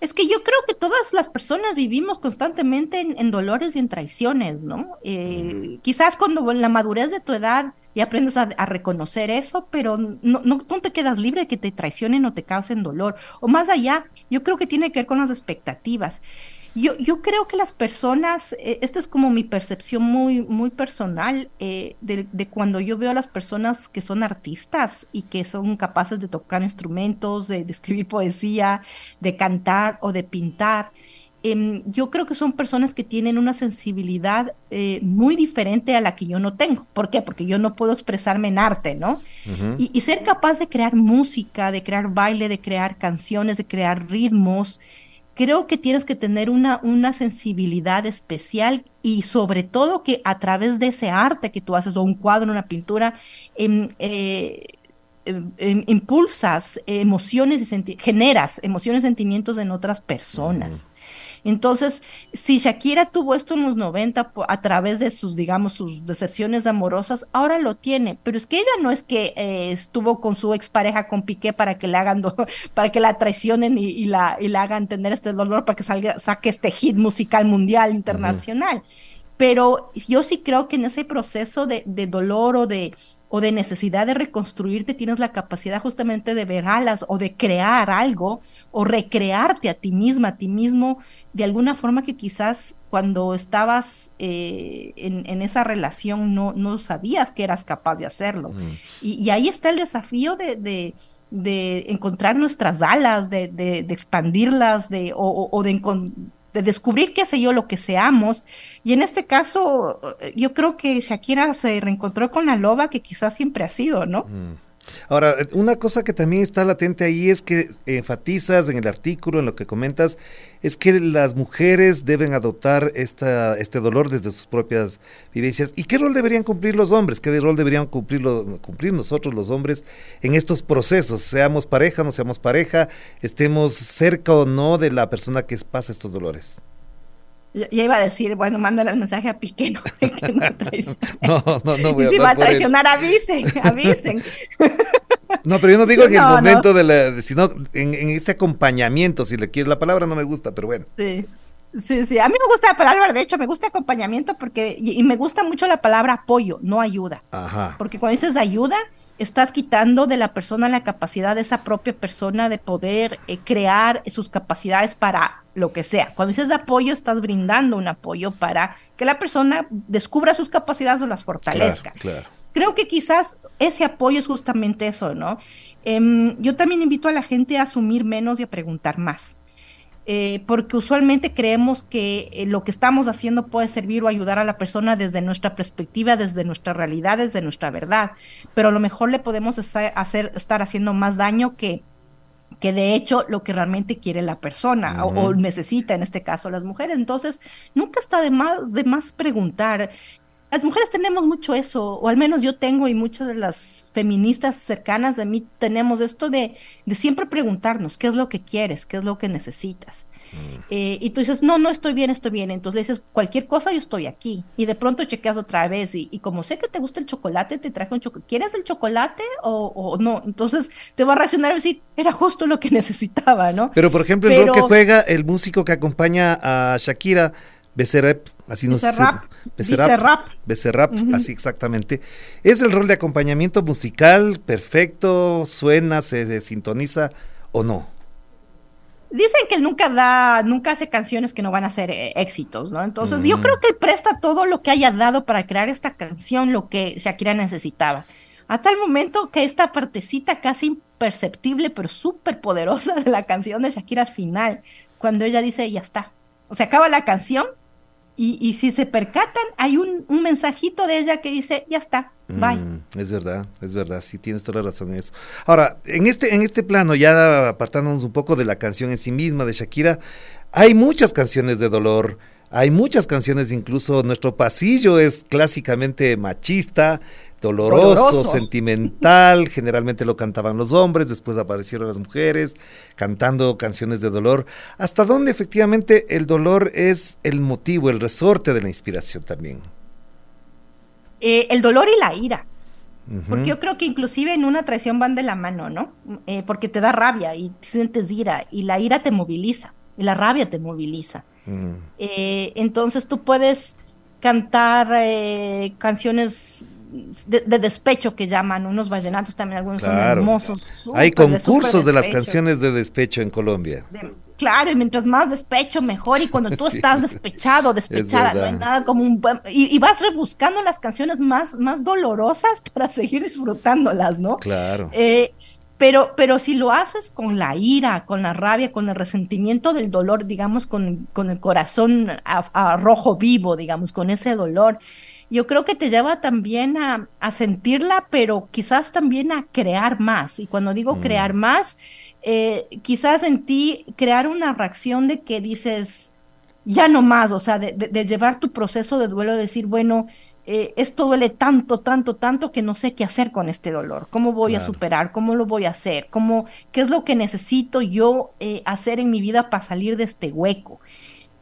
Es que yo creo que todas las personas vivimos constantemente en, dolores y en traiciones, ¿no? Eh, quizás cuando en la madurez de tu edad y aprendes a, reconocer eso, pero no, no, no, te quedas libre de que te traicionen o te causen dolor. O más allá, yo creo que tiene que ver con las expectativas. Yo, yo creo que las personas, eh, esta es como mi percepción muy, muy personal eh, de, de, cuando yo veo a las personas que son artistas y que son capaces de tocar instrumentos, de, de escribir poesía, de cantar o de pintar. Em, yo creo que son personas que tienen una sensibilidad eh, muy diferente a la que yo no tengo. ¿Por qué? Porque yo no puedo expresarme en arte, ¿no? y, y, ser capaz de crear música, de crear baile, de crear canciones, de crear ritmos, creo que tienes que tener una, una sensibilidad especial y sobre todo que a través de ese arte que tú haces o un cuadro, una pintura, em, eh, em, impulsas emociones y generas emociones, sentimientos en otras personas. Entonces, si Shakira tuvo esto en los 90 a través de sus, digamos, sus decepciones amorosas, ahora lo tiene, pero es que ella no es que eh, estuvo con su expareja, con Piqué, para que le hagan, para que la traicionen y, la, y la hagan tener este dolor, para que salga, saque este hit musical mundial, internacional. Pero yo sí creo que en ese proceso de, de dolor o de, o de necesidad de reconstruirte, tienes la capacidad justamente de ver alas o de crear algo o recrearte a ti misma, a ti mismo, de alguna forma que quizás cuando estabas eh, en, esa relación no, no sabías que eras capaz de hacerlo. Y, ahí está el desafío de, de, encontrar nuestras alas, de, de expandirlas, de, o, o de, de descubrir, qué sé yo, lo que seamos. Y en este caso, yo creo que Shakira se reencontró con la loba que quizás siempre ha sido, ¿no? Mm. Ahora, una cosa que también está latente ahí es que enfatizas en el artículo, en lo que comentas, es que las mujeres deben adoptar esta, este dolor desde sus propias vivencias. ¿Y qué rol deberían cumplir los hombres? ¿Qué rol deberían cumplir, cumplir nosotros los hombres en estos procesos? Seamos pareja, no seamos pareja, estemos cerca o no de la persona que pasa estos dolores. Ya iba a decir, bueno, mándale el mensaje a Piqué, ¿no? que no No, no, no voy a Si va a traicionar, avisen, avisen. No, pero yo no digo en el momento de la, sino en, en, este acompañamiento, si le quieres la palabra, no me gusta, pero bueno. Sí. Sí, sí, a mí me gusta la palabra, de hecho, me gusta acompañamiento porque, y, me gusta mucho la palabra apoyo, no ayuda. Ajá. Porque cuando dices ayuda, estás quitando de la persona la capacidad de esa propia persona de poder eh, crear sus capacidades para lo que sea. Cuando dices apoyo, estás brindando un apoyo para que la persona descubra sus capacidades o las fortalezca. Claro, Creo que quizás ese apoyo es justamente eso, ¿no? Em, yo también invito a la gente a asumir menos y a preguntar más. Eh, porque usualmente creemos que eh, lo que estamos haciendo puede servir o ayudar a la persona desde nuestra perspectiva, desde nuestra realidad, desde nuestra verdad, pero a lo mejor le podemos hacer, estar haciendo más daño que, que de hecho lo que realmente quiere la persona o, o, necesita, en este caso las mujeres. Entonces, nunca está de más, de más preguntar las mujeres tenemos mucho eso, o al menos yo tengo y muchas de las feministas cercanas de mí tenemos esto de, de siempre preguntarnos qué es lo que quieres, qué es lo que necesitas. Mm. Eh, y tú dices, no, no estoy bien, estoy bien. Entonces le dices, cualquier cosa, yo estoy aquí. Y de pronto chequeas otra vez. Y, y como sé que te gusta el chocolate, te traje un chocolate. ¿Quieres el chocolate o, o, no? Entonces te va a reaccionar y decir, era justo lo que necesitaba, ¿no? Pero por ejemplo, el Pero... rol que juega el músico que acompaña a Shakira Becerrap, así no Becerrap. Becerrap. Becerrap, uh -huh. así exactamente. Es el rol de acompañamiento musical perfecto, suena, se, se, sintoniza o no. Dicen que él nunca da, nunca hace canciones que no van a ser eh, éxitos, ¿no? Entonces, mm. yo creo que él presta todo lo que haya dado para crear esta canción, lo que Shakira necesitaba. A tal momento que esta partecita casi imperceptible, pero súper poderosa de la canción de Shakira al final, cuando ella dice, ya está. O sea, acaba la canción y, y, si se percatan, hay un, un, mensajito de ella que dice, ya está, bye. Mm, es verdad, es verdad, sí tienes toda la razón en eso. Ahora, en este, en este plano, ya apartándonos un poco de la canción en sí misma de Shakira, hay muchas canciones de dolor, hay muchas canciones, incluso nuestro pasillo es clásicamente machista, Doloroso, doloroso, sentimental, generalmente lo cantaban los hombres, después aparecieron las mujeres cantando canciones de dolor. ¿Hasta dónde efectivamente el dolor es el motivo, el resorte de la inspiración también? Eh, el dolor y la ira. Uh -huh. Porque yo creo que inclusive en una traición van de la mano, ¿no? Eh, porque te da rabia y sientes ira y la ira te moviliza y la rabia te moviliza. Uh -huh. eh, entonces tú puedes cantar eh, canciones de, de, despecho que llaman unos vallenatos también algunos claro. son hermosos hay concursos de, de, las canciones de despecho en Colombia. De, claro y mientras más despecho mejor y cuando tú sí. estás despechado despechada no hay nada como un y, y, vas rebuscando las canciones más más dolorosas para seguir disfrutándolas no claro. Eh, pero, pero si lo haces con la ira, con la rabia, con el resentimiento del dolor, digamos, con, con el corazón a, a rojo vivo, digamos, con ese dolor, yo creo que te lleva también a, a, sentirla, pero quizás también a crear más. Y cuando digo mm. crear más, eh, quizás en ti crear una reacción de que dices, ya no más, o sea, de, de, de llevar tu proceso de duelo, decir, bueno, eh, esto duele tanto, tanto, tanto que no sé qué hacer con este dolor. ¿Cómo voy claro. a superar? ¿Cómo lo voy a hacer? ¿Cómo, ¿Qué es lo que necesito yo eh, hacer en mi vida para salir de este hueco?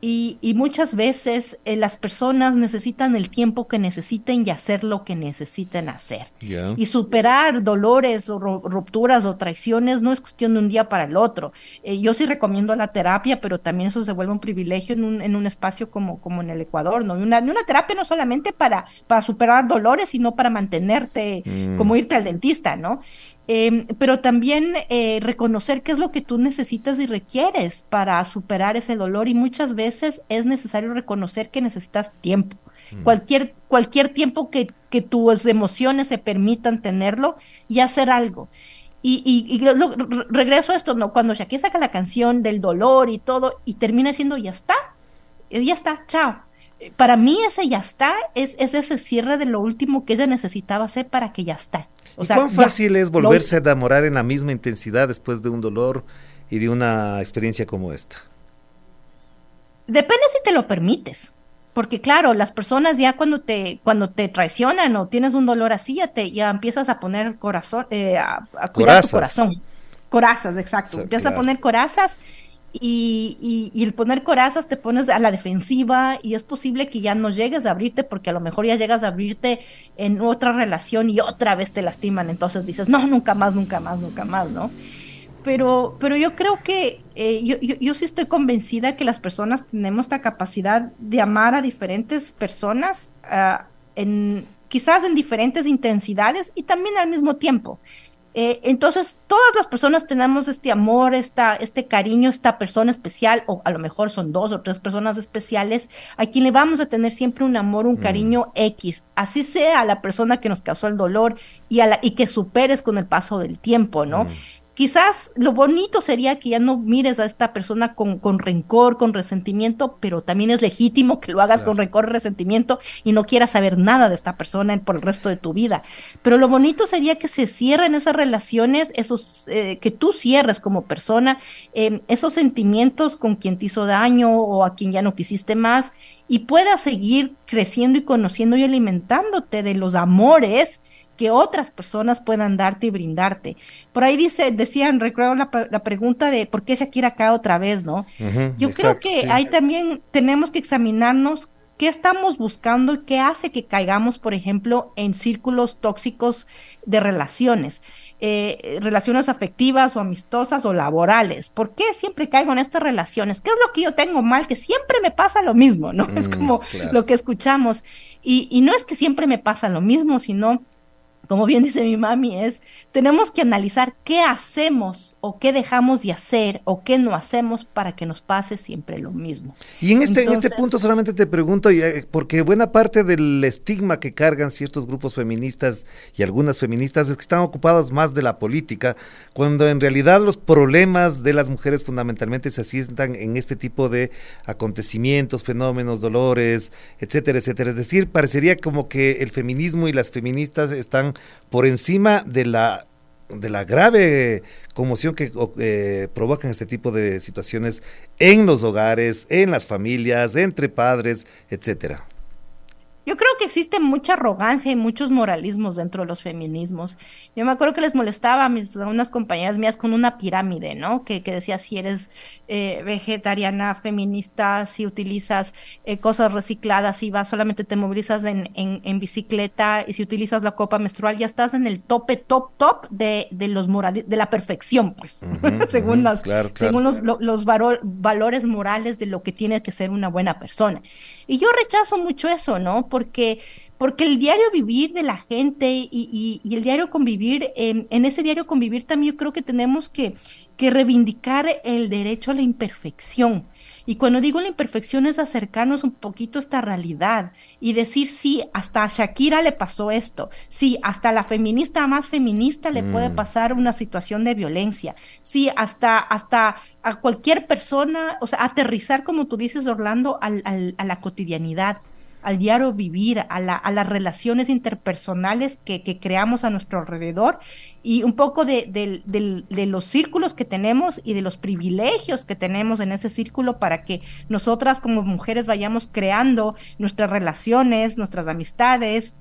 Y, y, muchas veces eh, las personas necesitan el tiempo que necesiten y hacer lo que necesiten hacer. Yeah. Y superar dolores o rupturas o traiciones no es cuestión de un día para el otro. Eh, yo sí recomiendo la terapia, pero también eso se vuelve un privilegio en un, en un espacio como, como en el Ecuador, ¿no? Y una, una terapia no solamente para, para superar dolores, sino para mantenerte, mm. como irte al dentista, ¿no? Eh, pero también eh, reconocer qué es lo que tú necesitas y requieres para superar ese dolor y muchas veces es necesario reconocer que necesitas tiempo. Mm. Cualquier, cualquier tiempo que, que, tus emociones se permitan tenerlo y hacer algo. Y, y, y lo, regreso a esto, ¿no? Cuando Shakira saca la canción del dolor y todo y termina siendo ya está, ya está, chao para mí ese ya está es, es, ese cierre de lo último que ella necesitaba hacer para que ya está. O sea, ¿Cuán fácil ya, es volverse lo... a enamorar en la misma intensidad después de un dolor y de una experiencia como esta? Depende si te lo permites. Porque claro, las personas ya cuando te, cuando te traicionan o tienes un dolor así, ya, te, ya empiezas a poner corazón, eh, a, a, cuidar corazas. tu corazón. Corazas, exacto. Empiezas claro. a poner corazas y, el poner corazas te pones a la defensiva y es posible que ya no llegues a abrirte porque a lo mejor ya llegas a abrirte en otra relación y otra vez te lastiman, entonces dices, no, nunca más, nunca más, nunca más, ¿no? Pero, pero yo creo que eh, yo, yo, yo, sí estoy convencida que las personas tenemos esta capacidad de amar a diferentes personas en, quizás en diferentes intensidades y también al mismo tiempo. Eh, entonces, todas las personas tenemos este amor, esta, este cariño, esta persona especial, o a lo mejor son dos o tres personas especiales, a quien le vamos a tener siempre un amor, un cariño X, así sea a la persona que nos causó el dolor y, a la, y que superes con el paso del tiempo, ¿no? Quizás lo bonito sería que ya no mires a esta persona con, con rencor, con resentimiento, pero también es legítimo que lo hagas con rencor y resentimiento y no quieras saber nada de esta persona por el resto de tu vida. Pero lo bonito sería que se cierren esas relaciones, esos, eh, que tú cierres como persona em, esos sentimientos con quien te hizo daño o a quien ya no quisiste más y puedas seguir creciendo y conociendo y alimentándote de los amores que otras personas puedan darte y brindarte. Por ahí dice, decían, recuerdo la, pregunta de por qué Shakira acá otra vez, ¿no? Yo creo que ahí también tenemos que examinarnos qué estamos buscando y qué hace que caigamos, por ejemplo, en círculos tóxicos de relaciones, eh, relaciones afectivas o amistosas o laborales. ¿Por qué siempre caigo en estas relaciones? ¿Qué es lo que yo tengo mal? Que siempre me pasa lo mismo, ¿no? es mm, como lo que escuchamos. Y, y no es que siempre me pasa lo mismo, sino como bien dice mi mami, es, tenemos que analizar qué hacemos o qué dejamos de hacer o qué no hacemos para que nos pase siempre lo mismo. Y en este, en este punto solamente te pregunto, eh, porque buena parte del estigma que cargan ciertos grupos feministas y algunas feministas es que están ocupados más de la política, cuando en realidad los problemas de las mujeres fundamentalmente se asientan en este tipo de acontecimientos, fenómenos, dolores, etcétera, etcétera. Es decir, parecería como que el feminismo y las feministas están por encima de la de la grave conmoción que eh, provocan este tipo de situaciones en los hogares, en las familias, entre padres, etcétera. Yo creo que existe mucha arrogancia y muchos moralismos dentro de los feminismos. Yo me acuerdo que les molestaba a, mis, unas compañeras mías con una pirámide, ¿no? Que, que decía si eres eh, vegetariana, feminista, si utilizas eh, cosas recicladas, si vas solamente te movilizas en, en, bicicleta y si utilizas la copa menstrual, ya estás en el tope, top, top de, de los morales, de la perfección, pues, según, según los, los valores morales de lo que tiene que ser una buena persona. Y yo rechazo mucho eso, ¿no? Porque, porque el diario vivir de la gente y, el diario convivir, en ese diario convivir también yo creo que tenemos que, que reivindicar el derecho a la imperfección. Y cuando digo la imperfección es acercarnos un poquito a esta realidad y decir, sí, hasta a Shakira le pasó esto, sí, hasta a la feminista más feminista le puede mm. pasar una situación de violencia, sí, hasta, hasta a cualquier persona, o sea, aterrizar, como tú dices, Orlando, al, a la cotidianidad al diario vivir, a, la, a las relaciones interpersonales que, que, creamos a nuestro alrededor y un poco de, de, los círculos que tenemos y de los privilegios que tenemos en ese círculo para que nosotras como mujeres vayamos creando nuestras relaciones, nuestras amistades,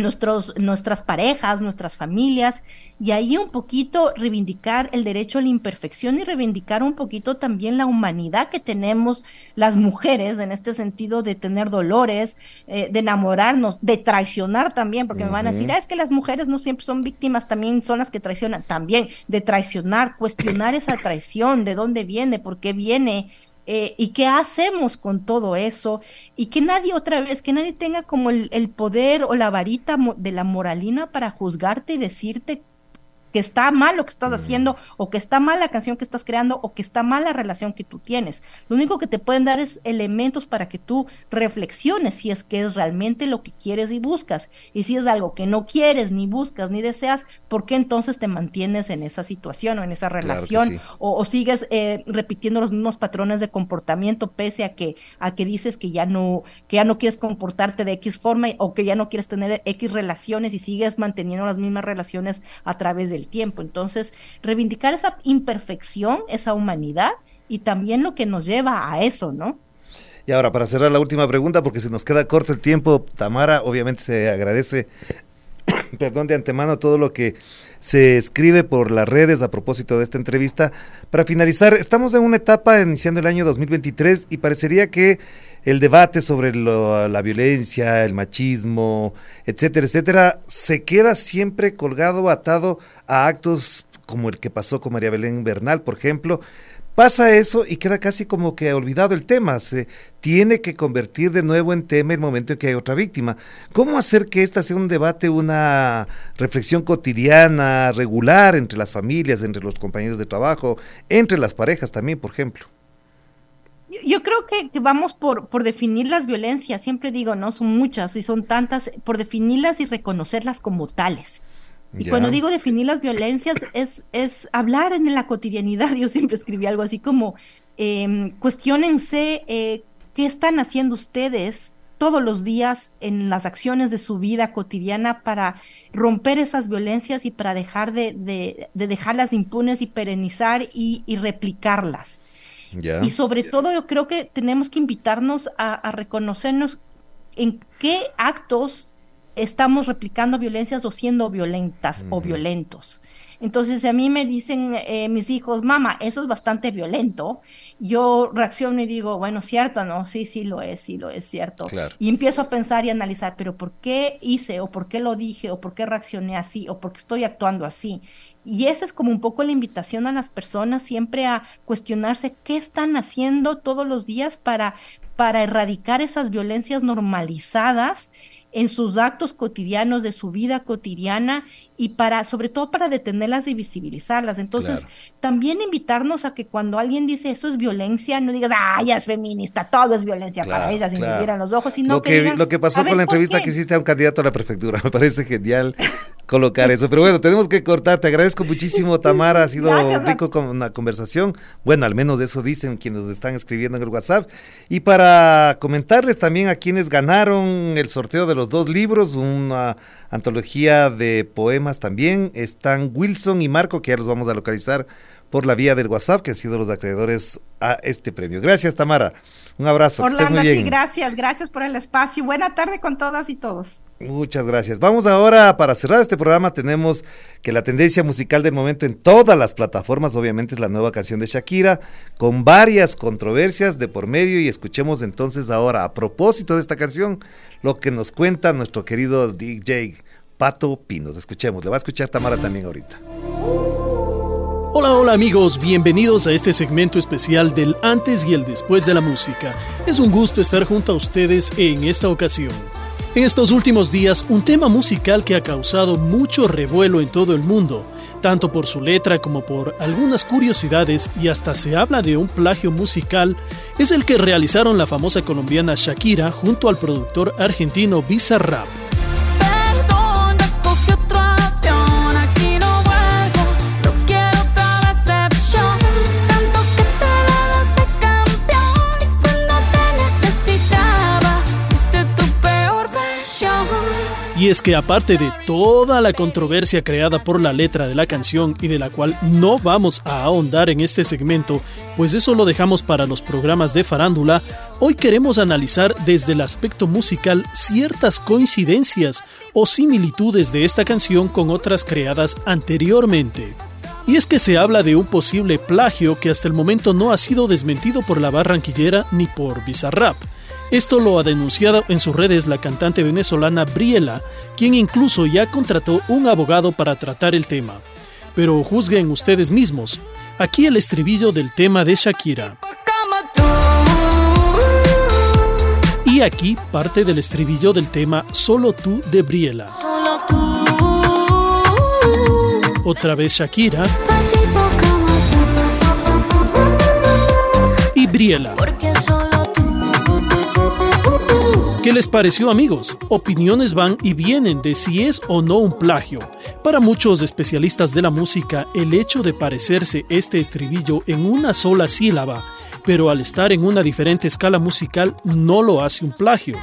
nuestros, nuestras parejas, nuestras familias, y ahí un poquito reivindicar el derecho a la imperfección y reivindicar un poquito también la humanidad que tenemos las mujeres en este sentido de tener dolores, eh, de enamorarnos, de traicionar también, porque me van a decir, ah, es que las mujeres no siempre son víctimas, también son las que traicionan, también de traicionar, cuestionar esa traición, de dónde viene, por qué viene, eh, y qué hacemos con todo eso y que nadie otra vez, que nadie tenga como el, el poder o la varita de la moralina para juzgarte y decirte que está mal lo que estás haciendo o que está mal la canción que estás creando o que está mal la relación que tú tienes. Lo único que te pueden dar es elementos para que tú reflexiones si es que es realmente lo que quieres y buscas. Y si es algo que no quieres, ni buscas, ni deseas, ¿por qué entonces te mantienes en esa situación o en esa relación? o, sigues eh, repitiendo los mismos patrones de comportamiento pese a que, a que dices que ya no, que ya no quieres comportarte de X forma o que ya no quieres tener X relaciones y sigues manteniendo las mismas relaciones a través de tiempo. Entonces, reivindicar esa imperfección, esa humanidad y también lo que nos lleva a eso, ¿no? Y ahora, para cerrar la última pregunta, porque se nos queda corto el tiempo, Tamara, obviamente se agradece, perdón, de antemano todo lo que se escribe por las redes a propósito de esta entrevista. Para finalizar, estamos en una etapa iniciando el año 2023 y parecería que el debate sobre la violencia, el machismo, etcétera, etcétera, se queda siempre colgado, atado a actos como el que pasó con María Belén Bernal, por ejemplo, pasa eso y queda casi como que olvidado el tema. Se tiene que convertir de nuevo en tema el momento en que hay otra víctima. ¿Cómo hacer que esta sea un debate, una reflexión cotidiana, regular entre las familias, entre los compañeros de trabajo, entre las parejas también, por ejemplo? Yo creo que, vamos por, por definir las violencias, siempre digo, ¿no? Son muchas y son tantas, por definirlas y reconocerlas como tales. Y cuando digo definir las violencias es, es hablar en la cotidianidad. Yo siempre escribí algo así como, eh, cuestionense eh, qué están haciendo ustedes todos los días en las acciones de su vida cotidiana para romper esas violencias y para dejar de, de, dejarlas impunes y perenizar y, y replicarlas. Y sobre todo yo creo que tenemos que invitarnos a, a reconocernos en qué actos estamos replicando violencias o siendo violentas o violentos. Entonces, a mí me dicen eh, mis hijos, mamá, eso es bastante violento, yo reacciono y digo, bueno, cierto, ¿no? Sí, sí lo es, sí lo es cierto. Y empiezo a pensar y analizar, pero ¿por qué hice o por qué lo dije o por qué reaccioné así o por qué estoy actuando así? Y esa es como un poco la invitación a las personas siempre a cuestionarse qué están haciendo todos los días para, para erradicar esas violencias normalizadas en sus actos cotidianos de su vida cotidiana y para, sobre todo para detenerlas y visibilizarlas. Entonces, también invitarnos a que cuando alguien dice eso es violencia, no digas, ah, ya es feminista, todo es violencia para ella, sin claro. los ojos, sino lo que, lo que pasó con la entrevista que hiciste a un candidato a la prefectura, me parece genial colocar eso. Pero bueno, tenemos que cortar. Te agradezco muchísimo, Tamara. Ha sido rico con una conversación. Bueno, al menos eso dicen quienes están escribiendo en el WhatsApp. Y para comentarles también a quienes ganaron el sorteo de los dos libros, una antología de poemas también, están Wilson y Marco, que ya los vamos a localizar por la vía del WhatsApp, que han sido los acreedores a este premio. Gracias, Tamara. Un abrazo. Orlando, muy gracias, gracias por el espacio. Buena tarde con todas y todos. Muchas gracias. Vamos ahora, para cerrar este programa, tenemos que la tendencia musical del momento en todas las plataformas, obviamente, es la nueva canción de Shakira, con varias controversias de por medio, y escuchemos entonces ahora, a propósito de esta canción, lo que nos cuenta nuestro querido DJ Pato Pinos. Escuchemos, le va a escuchar Tamara también ahorita. Hola, hola amigos, bienvenidos a este segmento especial del antes y el después de la música. Es un gusto estar junto a ustedes en esta ocasión. En estos últimos días, un tema musical que ha causado mucho revuelo en todo el mundo, tanto por su letra como por algunas curiosidades y hasta se habla de un plagio musical, es el que realizaron la famosa colombiana Shakira junto al productor argentino Bizarrap. Y es que aparte de toda la controversia creada por la letra de la canción y de la cual no vamos a ahondar en este segmento, pues eso lo dejamos para los programas de farándula, hoy queremos analizar desde el aspecto musical ciertas coincidencias o similitudes de esta canción con otras creadas anteriormente. Y es que se habla de un posible plagio que hasta el momento no ha sido desmentido por la barranquillera ni por Bizarrap. Esto lo ha denunciado en sus redes la cantante venezolana Briela, quien incluso ya contrató un abogado para tratar el tema. Pero juzguen ustedes mismos. Aquí el estribillo del tema de Shakira. Y aquí parte del estribillo del tema Solo tú de Briela. Otra vez Shakira. Y Briela. ¿Qué les pareció amigos? Opiniones van y vienen de si es o no un plagio. Para muchos especialistas de la música, el hecho de parecerse este estribillo en una sola sílaba, pero al estar en una diferente escala musical, no lo hace un plagio.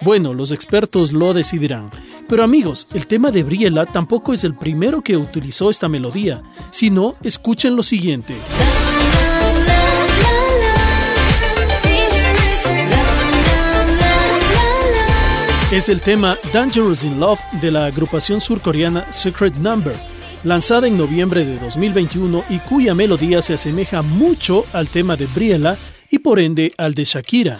Bueno, los expertos lo decidirán. Pero amigos, el tema de Briela tampoco es el primero que utilizó esta melodía, sino escuchen lo siguiente. Es el tema Dangerous in Love de la agrupación surcoreana Secret Number, lanzada en noviembre de 2021 y cuya melodía se asemeja mucho al tema de Briella y por ende al de Shakira.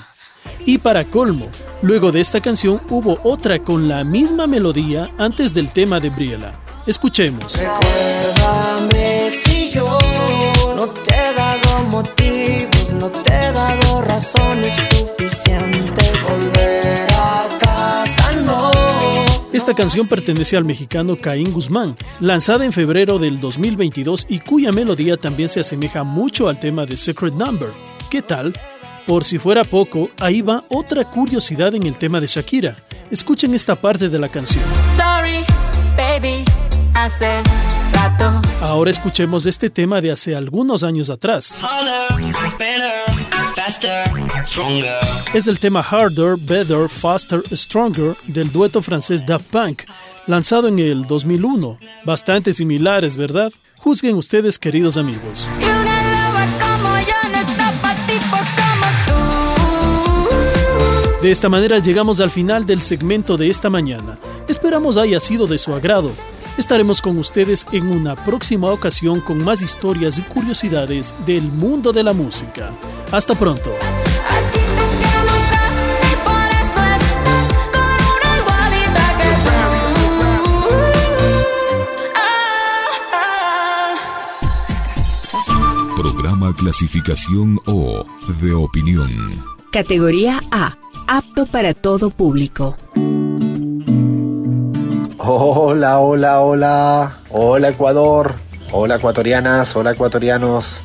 Y para colmo, luego de esta canción hubo otra con la misma melodía antes del tema de Briella. Escuchemos. Recuérdame si yo no te he dado motivos, no te he dado razones suficientes canción pertenece al mexicano Caín Guzmán, lanzada en febrero del 2022 y cuya melodía también se asemeja mucho al tema de Secret Number. ¿Qué tal? Por si fuera poco, ahí va otra curiosidad en el tema de Shakira. Escuchen esta parte de la canción. Sorry, baby, Ahora escuchemos este tema de hace algunos años atrás. Es el tema Harder, Better, Faster, Stronger del dueto francés Da Punk, lanzado en el 2001. Bastante similares, ¿verdad? Juzguen ustedes, queridos amigos. De esta manera llegamos al final del segmento de esta mañana. Esperamos haya sido de su agrado. Estaremos con ustedes en una próxima ocasión con más historias y curiosidades del mundo de la música. Hasta pronto. Programa clasificación O de opinión. Categoría A. Apto para todo público. Hola, hola, hola. Hola Ecuador. Hola ecuatorianas, hola ecuatorianos.